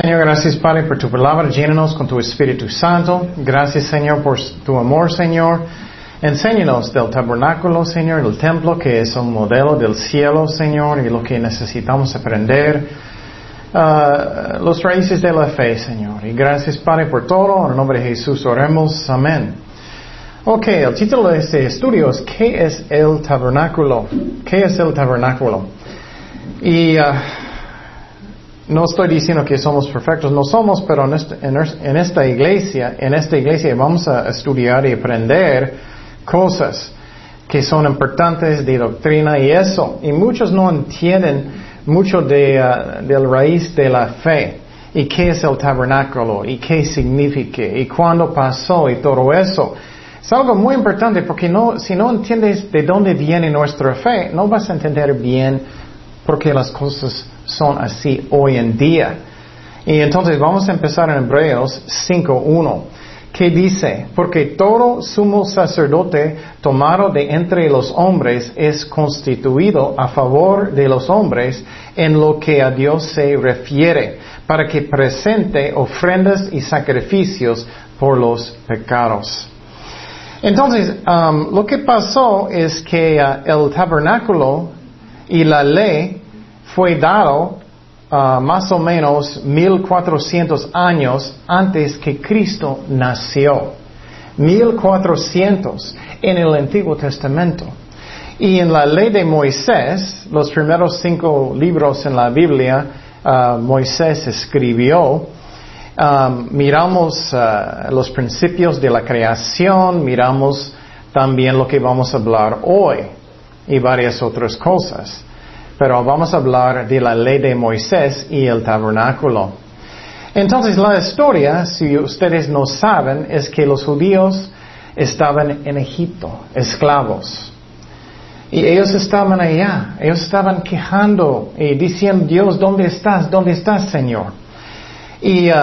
Señor, gracias Padre por tu palabra. Llénanos con tu Espíritu Santo. Gracias Señor por tu amor, Señor. Enséñanos del tabernáculo, Señor, del templo, que es un modelo del cielo, Señor, y lo que necesitamos aprender. Uh, los raíces de la fe, Señor. Y gracias, Padre, por todo. En el nombre de Jesús oremos. Amén. Ok, el título de este estudio es ¿Qué es el tabernáculo? ¿Qué es el tabernáculo? Y uh, no estoy diciendo que somos perfectos, no somos, pero en, este, en, esta iglesia, en esta iglesia vamos a estudiar y aprender cosas que son importantes de doctrina y eso. Y muchos no entienden mucho de, uh, del raíz de la fe y qué es el tabernáculo y qué significa y cuándo pasó y todo eso. Es algo muy importante porque si no entiendes de dónde viene nuestra fe, no vas a entender bien por qué las cosas son así hoy en día. Y entonces vamos a empezar en Hebreos 5.1 que dice, porque todo sumo sacerdote tomado de entre los hombres es constituido a favor de los hombres en lo que a Dios se refiere, para que presente ofrendas y sacrificios por los pecados. Entonces, um, lo que pasó es que uh, el tabernáculo y la ley fue dado uh, más o menos 1400 años antes que Cristo nació. 1400 en el Antiguo Testamento. Y en la ley de Moisés, los primeros cinco libros en la Biblia, uh, Moisés escribió, um, miramos los principios de la creación, miramos también lo que vamos a hablar hoy y varias otras cosas pero vamos a hablar de la ley de Moisés y el tabernáculo. Entonces la historia, si ustedes no saben, es que los judíos estaban en Egipto, esclavos. Y ellos estaban allá, ellos estaban quejando y diciendo, Dios, ¿dónde estás? ¿Dónde estás, Señor? Y uh,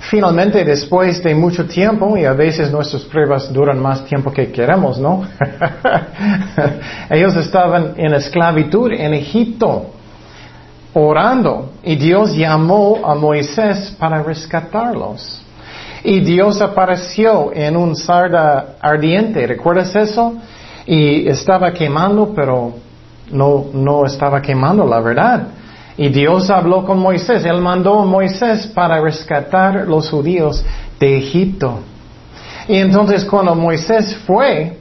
finalmente, después de mucho tiempo, y a veces nuestras pruebas duran más tiempo que queremos, ¿no? Ellos estaban en esclavitud en Egipto, orando, y Dios llamó a Moisés para rescatarlos. Y Dios apareció en un sarda ardiente, ¿recuerdas eso? Y estaba quemando, pero no, no estaba quemando la verdad. Y Dios habló con Moisés. Él mandó a Moisés para rescatar los judíos de Egipto. Y entonces cuando Moisés fue,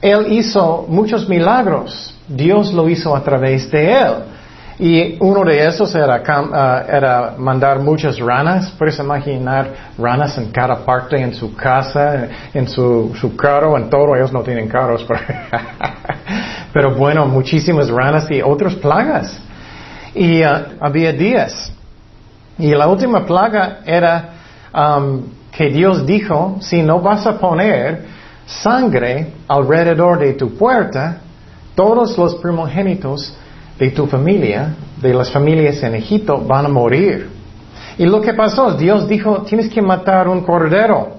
él hizo muchos milagros. Dios lo hizo a través de él. Y uno de esos era, ah, mandar muchas ranas. Puedes imaginar ranas en cada parte, en su casa, en su, su carro, en todo. Ellos no tienen carros. pero bueno, muchísimas ranas y otras plagas. Y uh, había días. Y la última plaga era um, que Dios dijo, si no vas a poner sangre alrededor de tu puerta, todos los primogénitos de tu familia, de las familias en Egipto, van a morir. Y lo que pasó, Dios dijo, tienes que matar un cordero.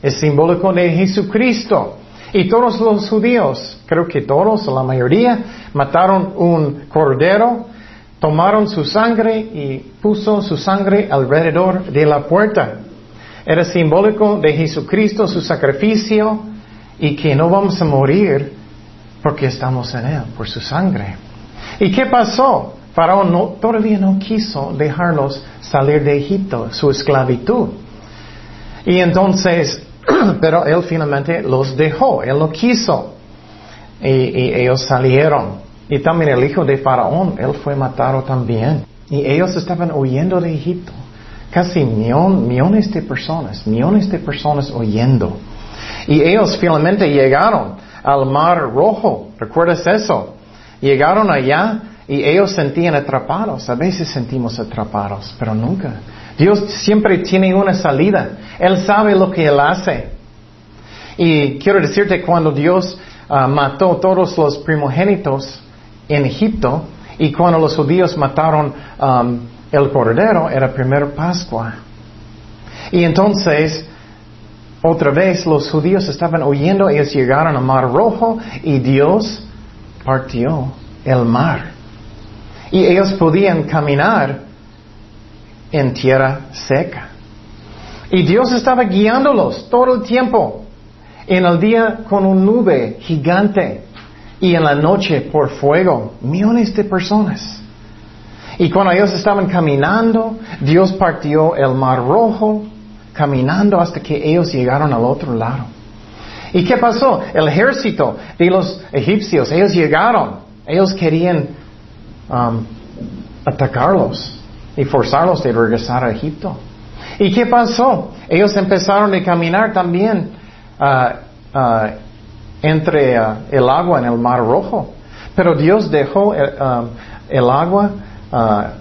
Es simbólico de Jesucristo. Y todos los judíos, creo que todos, la mayoría, mataron un cordero tomaron su sangre y puso su sangre alrededor de la puerta. Era simbólico de Jesucristo, su sacrificio, y que no vamos a morir porque estamos en Él, por su sangre. ¿Y qué pasó? Faraón no, todavía no quiso dejarlos salir de Egipto, su esclavitud. Y entonces, pero Él finalmente los dejó, Él lo quiso. y ellos salieron. Y también el hijo de Faraón, él fue matado también. Y ellos estaban huyendo de Egipto. Casi millones de personas, millones de personas huyendo. Y ellos finalmente llegaron al Mar Rojo. ¿Recuerdas eso? Llegaron allá y ellos sentían atrapados. A veces sentimos atrapados, pero nunca. Dios siempre tiene una salida. Él sabe lo que Él hace. Y quiero decirte, cuando Dios ah, mató todos los primogénitos, en Egipto y cuando los judíos mataron um, el cordero era primera Pascua. Y entonces, otra vez los judíos estaban huyendo, ellos llegaron al Mar Rojo y Dios partió el mar. Y ellos podían caminar en tierra seca. Y Dios estaba guiándolos todo el tiempo. En el día con un nube gigante y en la noche por fuego, millones de personas. Y cuando ellos estaban caminando, Dios partió el mar rojo, caminando hasta que ellos llegaron al otro lado. ¿Y qué pasó? El ejército de los egipcios, ellos llegaron, ellos querían um, atacarlos y forzarlos de regresar a Egipto. ¿Y qué pasó? Ellos empezaron a caminar también uh, uh, entre uh, el agua en el mar rojo. Pero Dios dejó el, um, el agua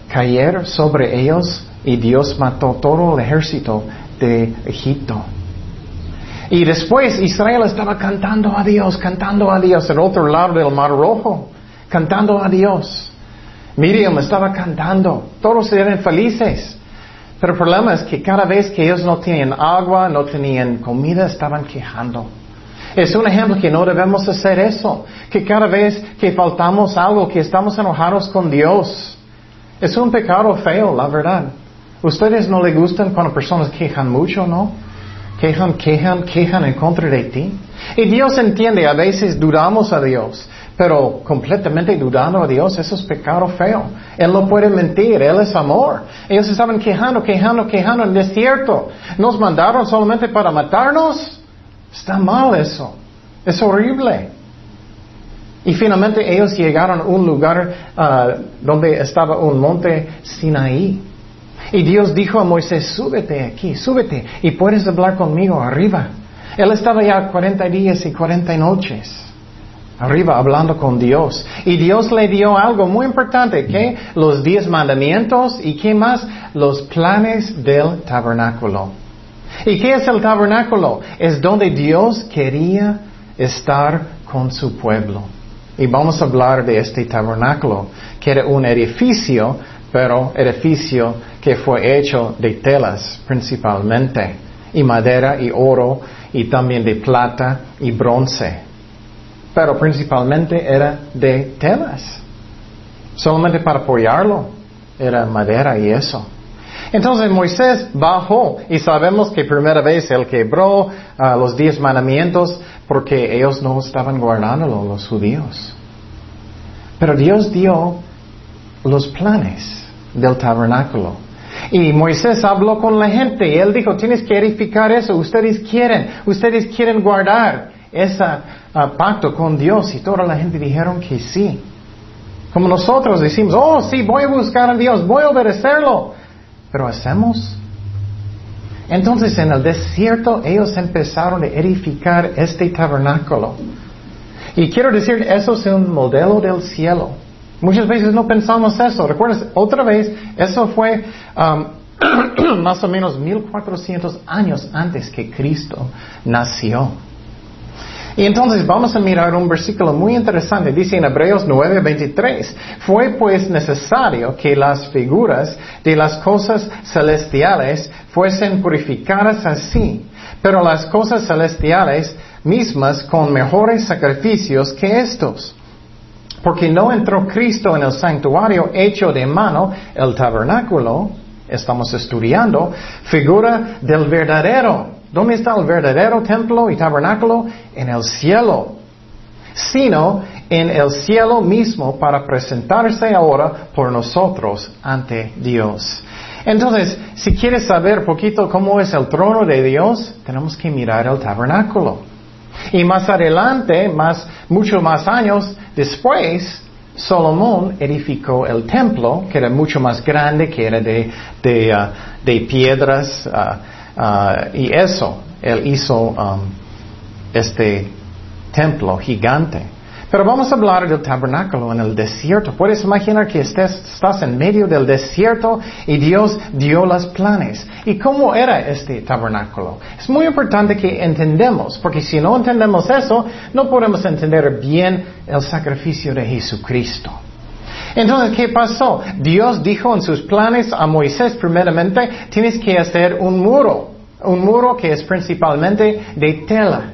caer sobre ellos y Dios mató todo el ejército de Egipto. Y después Israel estaba cantando a Dios, cantando a Dios al otro lado del mar rojo, cantando a Dios. Miriam estaba cantando, todos eran felices. Pero el problema es que cada vez que ellos no tenían agua, no tenían comida, estaban quejando. Es un ejemplo que no debemos hacer eso, que cada vez que faltamos algo, que estamos enojados con Dios. Es un pecado feo, la verdad. ¿Ustedes no le gustan cuando personas quejan mucho, no? Quejan, quejan, quejan en contra de ti. Y Dios entiende, a veces dudamos a Dios, pero completamente dudando a Dios, eso es pecado feo. Él no puede mentir, Él es amor. Ellos estaban quejando, quejando, quejando en desierto. Nos mandaron solamente para matarnos. Está mal eso. Es horrible. Y finalmente ellos llegaron a un lugar ah, donde estaba un monte Sinaí. Y Dios dijo a Moisés, súbete aquí, súbete y puedes hablar conmigo arriba. Él estaba ya 40 días y 40 noches arriba hablando con Dios. Y Dios le dio algo muy importante, que los diez mandamientos y qué más, los planes del tabernáculo. ¿Y qué es el tabernáculo? Es donde Dios quería estar con su pueblo. Y vamos a hablar de este tabernáculo, que era un edificio, pero edificio que fue hecho de telas principalmente, y madera y oro, y también de plata y bronce. Pero principalmente era de telas. Solamente para apoyarlo era madera y eso. Entonces Moisés bajó y sabemos que primera vez él quebró ah, los diez mandamientos porque ellos no estaban guardándolo, los judíos. Pero Dios dio los planes del tabernáculo. Y Moisés habló con la gente y él dijo, tienes que edificar eso, ustedes quieren, ustedes quieren guardar ese ah, pacto con Dios. Y toda la gente dijeron que sí. Como nosotros decimos, oh sí, voy a buscar a Dios, voy a obedecerlo. Pero hacemos. Entonces en el desierto ellos empezaron a edificar este tabernáculo. Y quiero decir, eso es un modelo del cielo. Muchas veces no pensamos eso. Recuerdas, otra vez, eso fue um, más o menos 1400 años antes que Cristo nació. Y entonces vamos a mirar un versículo muy interesante. Dice en Hebreos 9:23, fue pues necesario que las figuras de las cosas celestiales fuesen purificadas así, pero las cosas celestiales mismas con mejores sacrificios que estos. Porque no entró Cristo en el santuario hecho de mano, el tabernáculo, estamos estudiando, figura del verdadero ¿Dónde está el verdadero templo y tabernáculo? En el cielo. Sino en el cielo mismo para presentarse ahora por nosotros ante Dios. Entonces, si quieres saber poquito cómo es el trono de Dios, tenemos que mirar el tabernáculo. Y más adelante, más, muchos más años después, Salomón edificó el templo, que era mucho más grande, que era de, de, uh, piedras. Uh, Ah, y eso, él hizo um, este templo gigante. Pero vamos a hablar del tabernáculo en el desierto. Puedes imaginar que estás en medio del desierto y Dios dio los planes. ¿Y cómo era este tabernáculo? Es muy importante que entendamos, porque si no entendemos eso, no podemos entender bien el sacrificio de Jesucristo. Entonces, ¿qué pasó? Dios dijo en sus planes a Moisés, primeramente, tienes que hacer un muro, un muro que es principalmente de tela,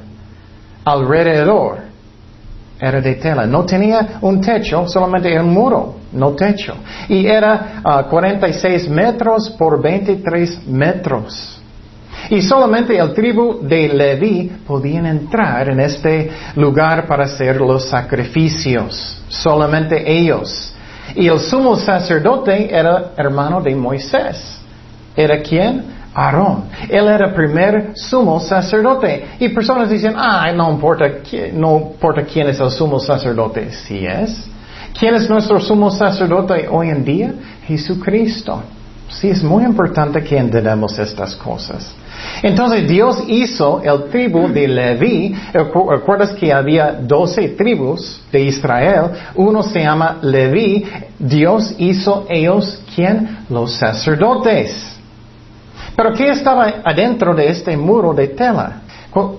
alrededor. era de tela. No tenía un techo, solamente un muro, no techo. Y era 46 ah, metros por 23 metros. Y solamente el tribu de Leví podían entrar en este lugar para hacer los sacrificios. Solamente ellos. Y el sumo sacerdote era hermano de Moisés. ¿Era quién? Aarón. Él era primer sumo sacerdote. Y personas dicen, ah, no importa, no importa quién es el sumo sacerdote. Si es. ¿Quién es nuestro sumo sacerdote hoy en día? Jesucristo. Sí, es muy importante que entendamos estas cosas. Entonces Dios hizo el tribu de Leví. ¿Recuerdas que había doce tribus de Israel? Uno se llama Leví. Dios hizo ellos, ¿quién? Los sacerdotes. Pero ¿qué estaba adentro de este muro de tela?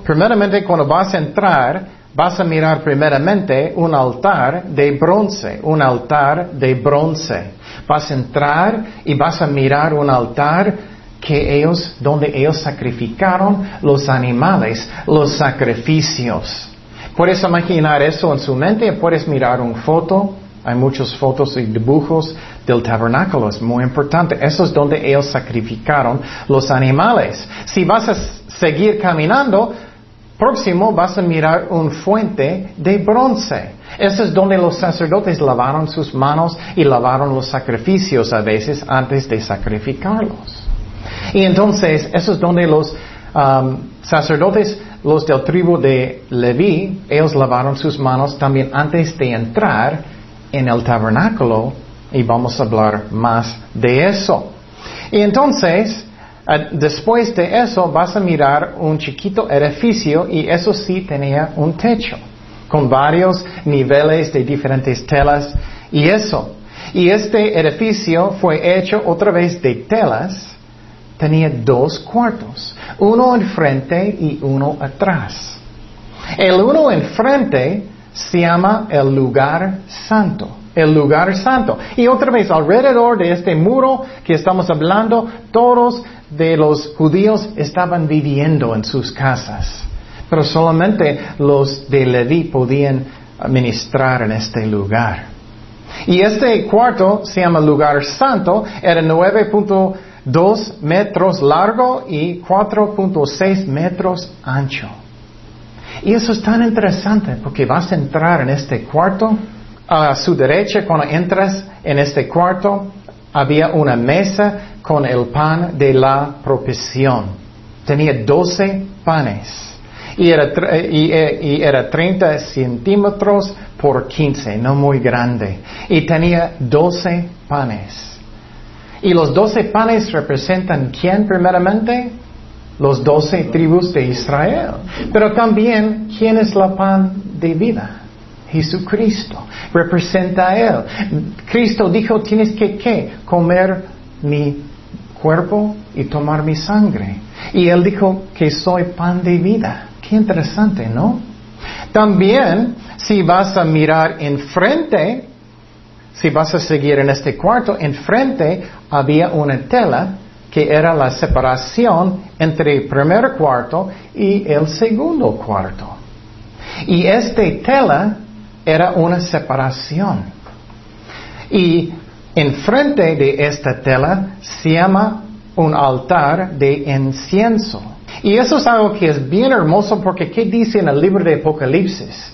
Primeramente, cuando vas a entrar, vas a mirar primeramente un altar de bronce, un altar de bronce. Vas a entrar y vas a mirar un altar que ellos, donde ellos sacrificaron los animales, los sacrificios. Puedes imaginar eso en su mente, puedes mirar una foto, hay muchas fotos y dibujos del tabernáculo, es muy importante. Eso es donde ellos sacrificaron los animales. Si vas a seguir caminando, próximo vas a mirar un fuente de bronce. Eso es donde los sacerdotes lavaron sus manos y lavaron los sacrificios a veces antes de sacrificarlos. Y entonces, eso es donde los um, sacerdotes, los del tribu de Leví, ellos lavaron sus manos también antes de entrar en el tabernáculo y vamos a hablar más de eso. Y entonces, después de eso vas a mirar un chiquito edificio y eso sí tenía un techo con varios niveles de diferentes telas y eso. Y este edificio fue hecho otra vez de telas. Tenía dos cuartos, uno enfrente y uno atrás. El uno enfrente se llama el lugar santo. El lugar santo. Y otra vez, alrededor de este muro que estamos hablando, todos de los judíos estaban viviendo en sus casas. Pero solamente los de Leví podían ministrar en este lugar. Y este cuarto se llama lugar santo, era 9.2 metros largo y 4.6 metros ancho. Y eso es tan interesante porque vas a entrar en este cuarto. A su derecha, cuando entras en este cuarto, había una mesa con el pan de la propiciación. Tenía 12 panes. Y era, y, y era 30 centímetros por 15, no muy grande. Y tenía 12 panes. Y los 12 panes representan quién primeramente? los doce tribus de Israel. Pero también, ¿quién es la pan de vida? Jesucristo. Representa a Él. Cristo dijo, tienes que comer mi cuerpo y tomar mi sangre. Y Él dijo que soy pan de vida. Qué interesante, ¿no? También, si vas a mirar enfrente, si vas a seguir en este cuarto, enfrente había una tela que era la separación entre el primer cuarto y el segundo cuarto. Y este tela era una separación. Y enfrente de esta tela se llama un altar de incienso. Y eso es algo que es bien hermoso porque ¿qué dice en el libro de Apocalipsis?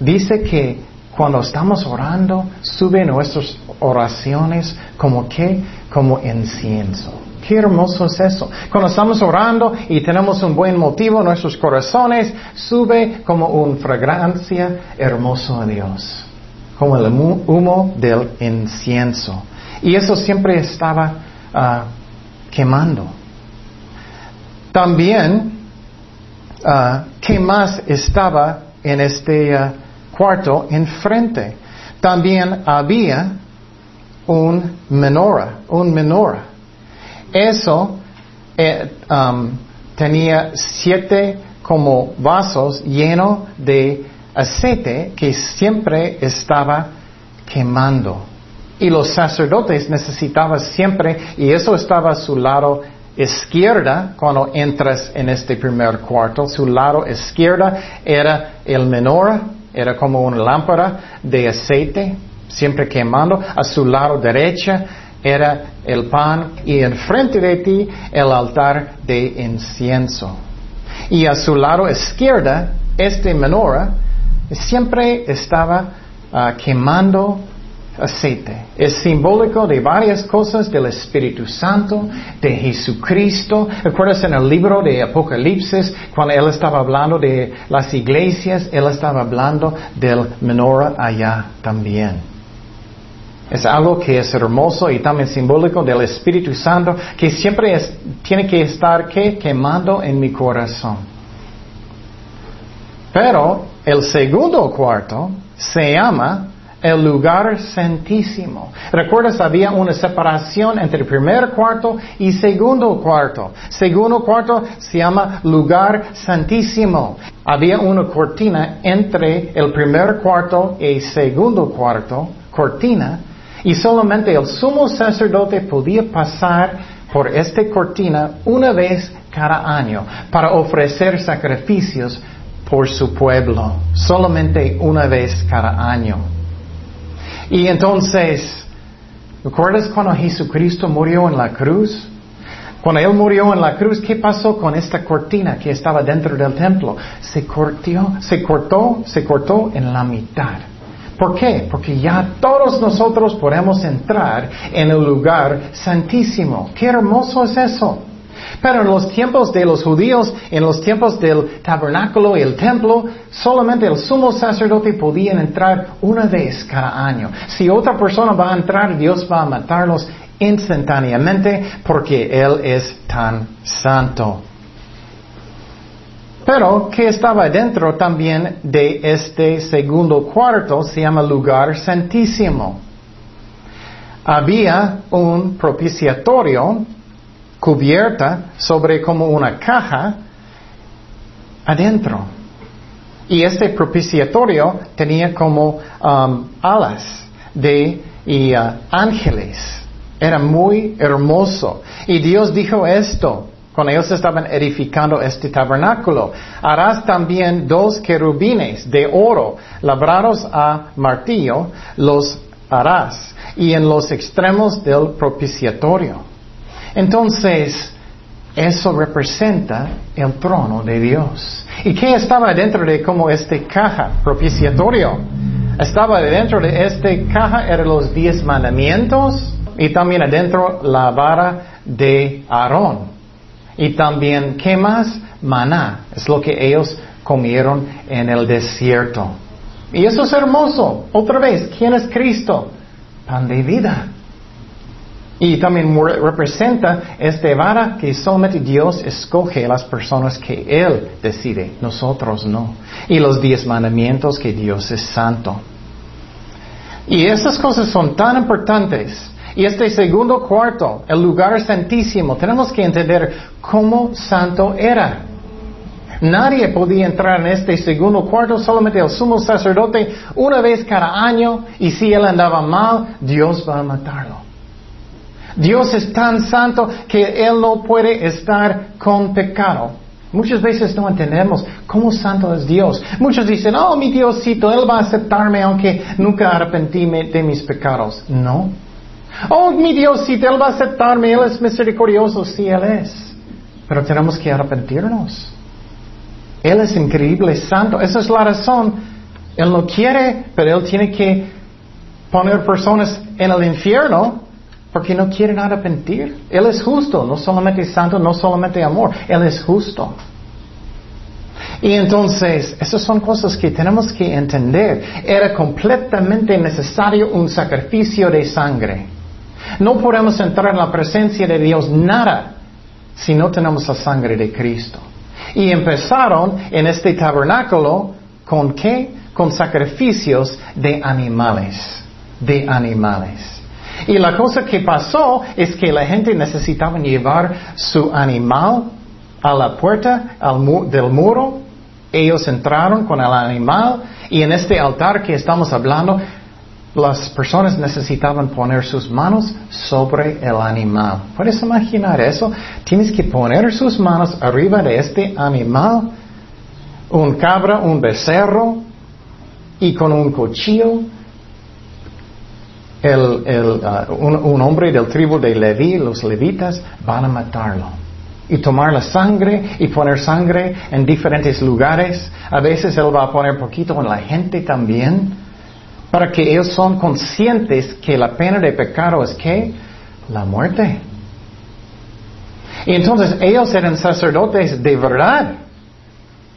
Dice que cuando estamos orando, suben nuestras oraciones como que, como incienso. Qué hermoso es eso. Cuando estamos orando y tenemos un buen motivo nuestros corazones, sube como una fragancia hermoso a Dios. Como el humo del incienso. Y eso siempre estaba ah, quemando. También, uh, ¿qué más estaba en este uh, cuarto enfrente. También había un menora, un menora. Eso eh, um, tenía siete como vasos llenos de aceite que siempre estaba quemando. Y los sacerdotes necesitaban siempre, y eso estaba a su lado izquierda, cuando entras en este primer cuarto, su lado izquierda era el menor, era como una lámpara de aceite, siempre quemando. A su lado derecha era el pan y enfrente de ti el altar de incienso. Y a su lado izquierda, este menora siempre estaba ah, quemando aceite. Es simbólico de varias cosas del Espíritu Santo, de Jesucristo. ¿Recuerdas en el libro de Apocalipsis, cuando él estaba hablando de las iglesias, él estaba hablando del menora allá también? Es algo que es hermoso y también simbólico del Espíritu Santo que siempre tiene que estar quemando en mi corazón. Pero el segundo cuarto se llama el lugar santísimo. ¿Recuerdas? Había una separación entre el primer cuarto y segundo cuarto. Segundo cuarto se llama lugar santísimo. Había una cortina entre el primer cuarto y segundo cuarto, cortina, y solamente el sumo sacerdote podía pasar por esta cortina una vez cada año para ofrecer sacrificios por su pueblo, solamente una vez cada año. Y entonces, ¿recuerdas cuando Jesucristo murió en la cruz? Cuando Él murió en la cruz, ¿qué pasó con esta cortina que estaba dentro del templo? Se cortó, se cortó, se cortó en la mitad. ¿Por qué? Porque ya todos nosotros podemos entrar en el lugar santísimo. Qué hermoso es eso. Pero en los tiempos de los judíos, en los tiempos del tabernáculo y el templo, solamente el sumo sacerdote podía entrar una vez cada año. Si otra persona va a entrar, Dios va a matarlos instantáneamente porque Él es tan santo. Pero que estaba dentro también de este segundo cuarto se llama lugar santísimo. Había un propiciatorio cubierta sobre como una caja adentro. Y este propiciatorio tenía como um, alas de uh, ángeles. Era muy hermoso. Y Dios dijo esto, cuando ellos estaban edificando este tabernáculo. Harás también dos querubines de oro labrados a martillo, los harás, y en los extremos del propiciatorio. Entonces, eso representa el trono de Dios. ¿Y qué estaba dentro de como este caja propiciatorio? Estaba dentro de este caja eran los diez mandamientos y también adentro la vara de Aarón. Y también, ¿qué más? Maná. Es lo que ellos comieron en el desierto. Y eso es hermoso. Otra vez, ¿quién es Cristo? Pan de vida. Y también representa este vara que solamente Dios escoge las personas que Él decide, nosotros no. Y los diez mandamientos que Dios es santo. Y estas cosas son tan importantes y este segundo cuarto, el lugar santísimo, tenemos que entender cómo santo era. Nadie podía entrar en este segundo cuarto, solamente el sumo sacerdote una vez cada año, y si él andaba mal, Dios va a matarlo. Dios es tan santo que Él no puede estar con pecado. Muchas veces no entendemos cómo santo es Dios. Muchos dicen, oh, mi Diosito, Él va a aceptarme aunque nunca arrepentí de mis pecados. No. Oh, mi Dios, si Él va a aceptarme, Él es misericordioso, sí, Él es. Pero tenemos que arrepentirnos. Él es increíble, santo. Esa es la razón. Él no quiere, pero Él tiene que poner personas en el infierno porque no quieren arrepentir. Él es justo, no solamente santo, no solamente amor. Él es justo. Y entonces, esas son cosas que tenemos que entender. Era completamente necesario un sacrificio de sangre. No podemos entrar en la presencia de Dios nada si no tenemos la sangre de Cristo. Y empezaron en este tabernáculo con qué? Con sacrificios de animales, de animales. Y la cosa que pasó es que la gente necesitaba llevar su animal a la puerta del muro. Ellos entraron con el animal y en este altar que estamos hablando las personas necesitaban poner sus manos sobre el animal. ¿Puedes imaginar eso? Tienes que poner sus manos arriba de este animal, un cabra, un becerro, y con un cuchillo, uh, un, hombre del tribu de Leví, los levitas, van a matarlo. Y tomar la sangre y poner sangre en diferentes lugares. A veces él va a poner poquito en la gente también para que ellos son conscientes que la pena de pecado es que la muerte. Y entonces ellos eran sacerdotes de verdad,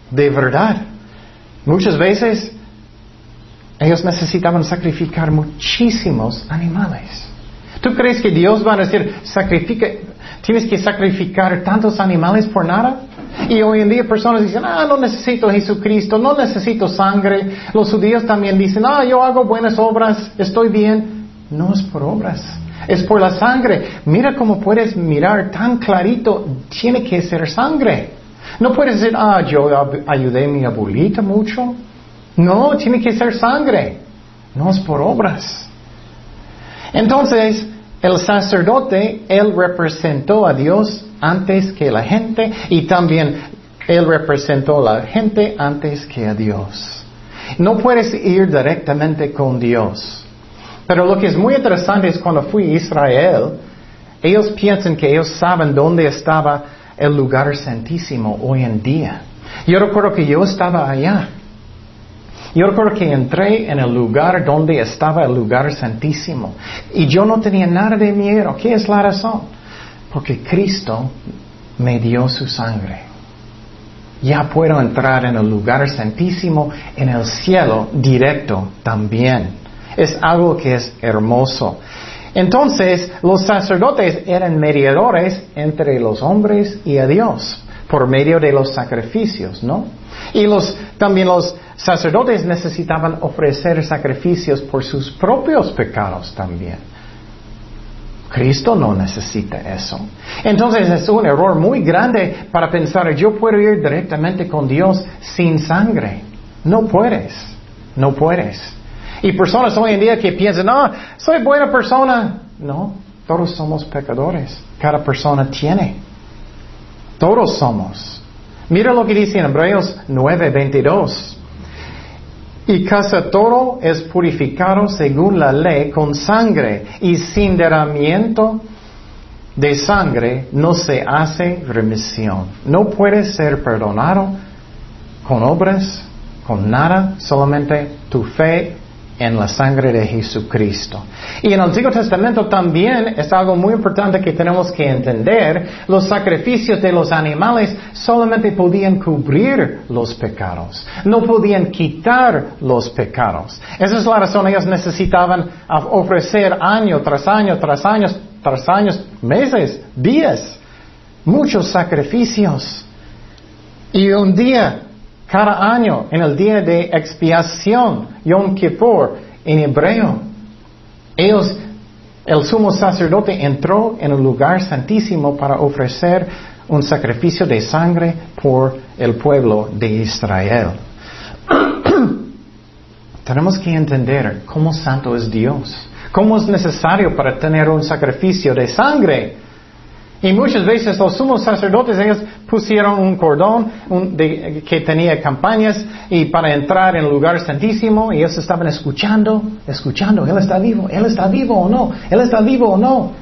de verdad. Muchas veces ellos necesitaban sacrificar muchísimos animales. ¿Tú crees que Dios va a decir, sacrifica, tienes que sacrificar tantos animales por nada? Y hoy en día personas dicen, ah, no necesito Jesucristo, no necesito sangre. Los judíos también dicen, ah, yo hago buenas obras, estoy bien. No es por obras, es por la sangre. Mira cómo puedes mirar tan clarito, tiene que ser sangre. No puedes decir, ah, yo ayudé a mi abuelita mucho. No, tiene que ser sangre. No es por obras. Entonces, el sacerdote, él representó a Dios antes que la gente y también él representó a la gente antes que a Dios. No puedes ir directamente con Dios. Pero lo que es muy interesante es cuando fui a Israel, ellos piensan que ellos saben dónde estaba el lugar santísimo hoy en día. Yo recuerdo que yo estaba allá. Yo recuerdo que entré en el lugar donde estaba el lugar santísimo y yo no tenía nada de miedo. ¿Qué es la razón? Porque Cristo me dio su sangre. Ya puedo entrar en el lugar santísimo, en el cielo directo también. Es algo que es hermoso. Entonces, los sacerdotes eran mediadores entre los hombres y a Dios por medio de los sacrificios, ¿no? Y los, también los sacerdotes necesitaban ofrecer sacrificios por sus propios pecados también. Cristo no necesita eso. Entonces es un error muy grande para pensar, yo puedo ir directamente con Dios sin sangre. No puedes, no puedes. Y personas hoy en día que piensan, no, soy buena persona. No, todos somos pecadores. Cada persona tiene. Todos somos. Mira lo que dice en Hebreos 9:22. Y casi todo es purificado según la ley con sangre, y sin derramamiento de sangre no se hace remisión. No puede ser perdonado con obras, con nada, solamente tu fe en la sangre de Jesucristo. Y en el Antiguo Testamento también es algo muy importante que tenemos que entender. Los sacrificios de los animales solamente podían cubrir los pecados, no podían quitar los pecados. Esa es la razón ellos necesitaban ofrecer año tras año, tras años, tras años, meses, días, muchos sacrificios. Y un día cada año, en el día de expiación, Yom Kippur, en hebreo, ellos, el sumo sacerdote entró en el lugar santísimo para ofrecer un sacrificio de sangre por el pueblo de Israel. Tenemos que entender cómo santo es Dios, cómo es necesario para tener un sacrificio de sangre. Y muchas veces los sumos sacerdotes, ellos pusieron un cordón que tenía campañas y para entrar en el lugar santísimo, y ellos estaban escuchando, escuchando, Él está vivo, Él está vivo o no, Él está vivo o no.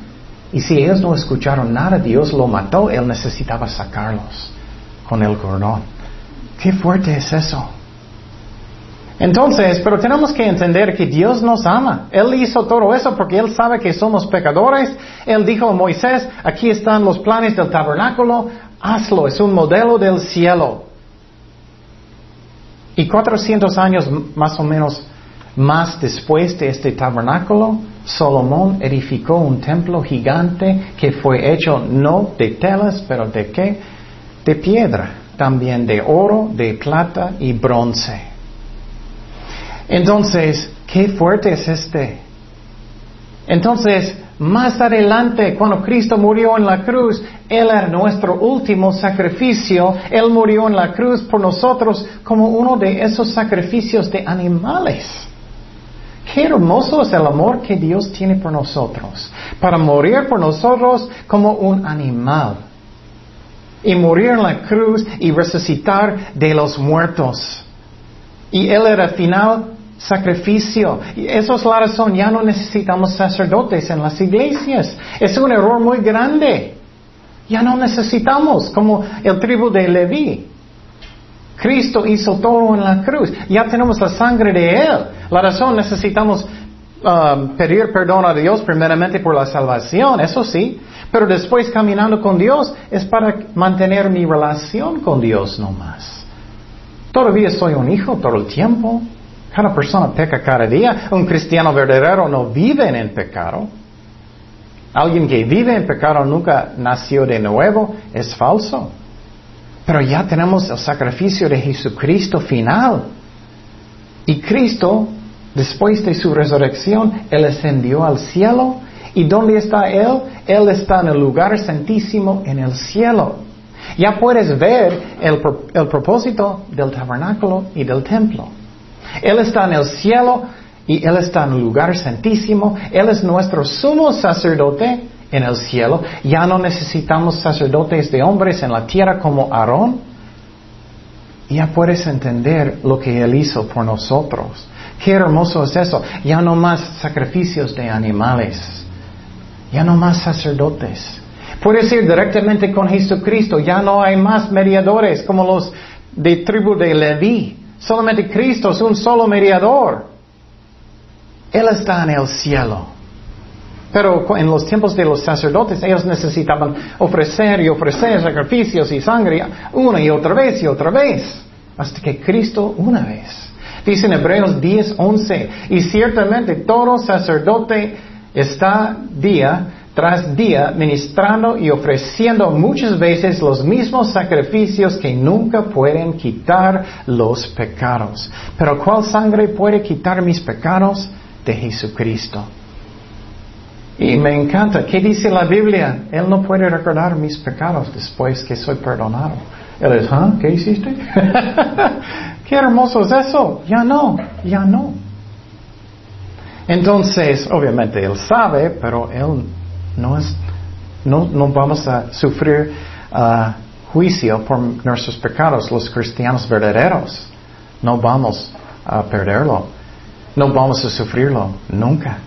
Y si ellos no escucharon nada, Dios lo mató, Él necesitaba sacarlos con el cordón. Qué fuerte es eso. Entonces, pero tenemos que entender que Dios nos ama. Él hizo todo eso porque Él sabe que somos pecadores. Él dijo a Moisés, aquí están los planes del tabernáculo, hazlo, es un modelo del cielo. Y 400 años más o menos más después de este tabernáculo, Salomón edificó un templo gigante que fue hecho no de telas, pero de qué? De piedra, también de oro, de plata y bronce. Entonces, qué fuerte es este. Entonces, más adelante, cuando Cristo murió en la cruz, Él era nuestro último sacrificio. Él murió en la cruz por nosotros como uno de esos sacrificios de animales. Qué hermoso es el amor que Dios tiene por nosotros, para morir por nosotros como un animal y morir en la cruz y resucitar de los muertos. Y Él era final sacrificio. Y eso es la razón, ya no necesitamos sacerdotes en las iglesias. Es un error muy grande. Ya no necesitamos, como el tribu de Leví. Cristo hizo todo en la cruz. Ya tenemos la sangre de Él. La razón necesitamos um, pedir perdón a Dios primeramente por la salvación, eso sí. Pero después caminando con Dios es para mantener mi relación con Dios nomás. Todavía soy un hijo todo el tiempo. Cada persona peca cada día. Un cristiano verdadero no vive en pecado. Alguien que vive en pecado nunca nació de nuevo. Es falso. Pero ya tenemos el sacrificio de Jesucristo final. Y Cristo, después de su resurrección, Él ascendió al cielo. ¿Y dónde está Él? Él está en el lugar santísimo en el cielo. Ya puedes ver el, el propósito del tabernáculo y del templo. Él está en el cielo y Él está en el lugar santísimo. Él es nuestro sumo sacerdote en el cielo. Ya no necesitamos sacerdotes de hombres en la tierra como Aarón. Ya puedes entender lo que Él hizo por nosotros. Qué hermoso es eso. Ya no más sacrificios de animales. Ya no más sacerdotes. Puedes ir directamente con Jesucristo. Ya no hay más mediadores como los de tribu de Leví. Solamente Cristo es un solo mediador. Él está en el cielo. Pero en los tiempos de los sacerdotes ellos necesitaban ofrecer y ofrecer sacrificios y sangre una y otra vez y otra vez. Hasta que Cristo una vez. Dice en Hebreos 10, 11. Y ciertamente todo sacerdote está día tras día ministrando y ofreciendo muchas veces los mismos sacrificios que nunca pueden quitar los pecados. Pero ¿cuál sangre puede quitar mis pecados? De Jesucristo. Y me encanta, ¿qué dice la Biblia? Él no puede recordar mis pecados después que soy perdonado. Él es, ¿ah? ¿Qué hiciste? Qué hermoso es eso. Ya no, ya no. Entonces, obviamente Él sabe, pero Él no es, no, no vamos a sufrir uh, juicio por nuestros pecados, los cristianos verdaderos. No vamos a perderlo. No vamos a sufrirlo nunca.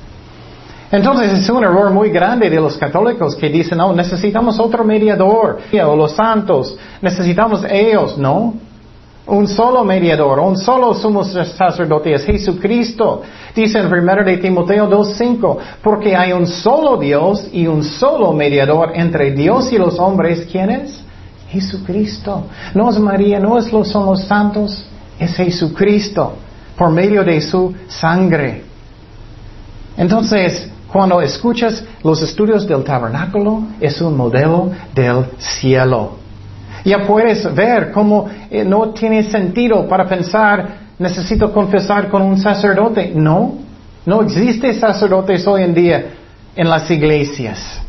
Entonces es un error muy grande de los católicos que dicen, no, necesitamos otro mediador, o los santos, necesitamos ellos, no. Un solo mediador, un solo sumo sacerdote es Jesucristo. Dice en 1 de Timoteo 2.5, porque hay un solo Dios y un solo mediador entre Dios y los hombres. ¿Quién es? Jesucristo. No es María, no es los, son los santos, es Jesucristo, por medio de su sangre. Entonces, cuando escuchas los estudios del tabernáculo, es un modelo del cielo. Ya puedes ver cómo eh, no tiene sentido para pensar, necesito confesar con un sacerdote. No, no existe sacerdotes hoy en día en las iglesias.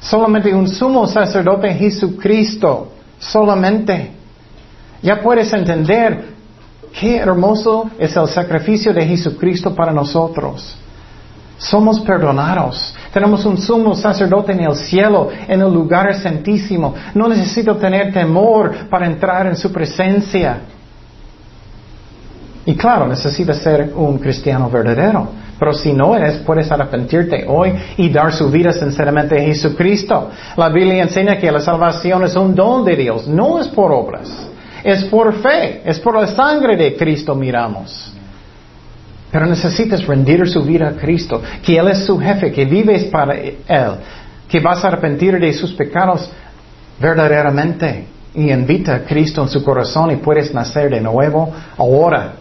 Solamente un sumo sacerdote Jesucristo, solamente. Ya puedes entender qué hermoso es el sacrificio de Jesucristo para nosotros. Somos perdonados. Tenemos un sumo sacerdote en el cielo, en el lugar santísimo. No necesito tener temor para entrar en su presencia. Y claro, necesitas ser un cristiano verdadero. Pero si no eres, puedes arrepentirte hoy y dar su vida sinceramente a Jesucristo. La Biblia enseña que la salvación es un don de Dios, no es por obras. Es por fe, es por la sangre de Cristo miramos. Pero necesitas rendir su vida a Cristo, que Él es su jefe, que vives para Él, que vas a arrepentir de sus pecados verdaderamente. Y invita a Cristo en su corazón y puedes nacer de nuevo ahora.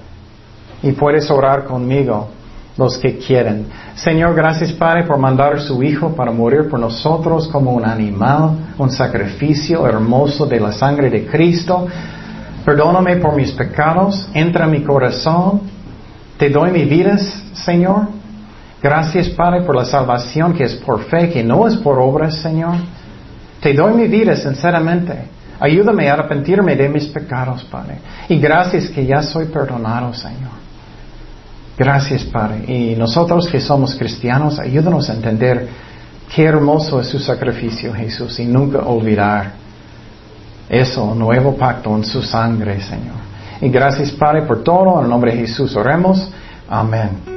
Y puedes orar conmigo los que quieren. Señor, gracias Padre por mandar a su Hijo para morir por nosotros como un animal, un sacrificio hermoso de la sangre de Cristo. Perdóname por mis pecados, entra en mi corazón te doy mi vida, Señor. Gracias, Padre, por la salvación que es por fe, que no es por obras, Señor. Te doy mi vida, sinceramente. Ayúdame a arrepentirme de mis pecados, Padre. Y gracias que ya soy perdonado, Señor. Gracias, Padre. Y nosotros que somos cristianos, ayúdanos a entender qué hermoso es su sacrificio, Jesús, y nunca olvidar eso, nuevo pacto en su sangre, Señor. Y gracias Padre por todo. En el nombre de Jesús oremos. Amén.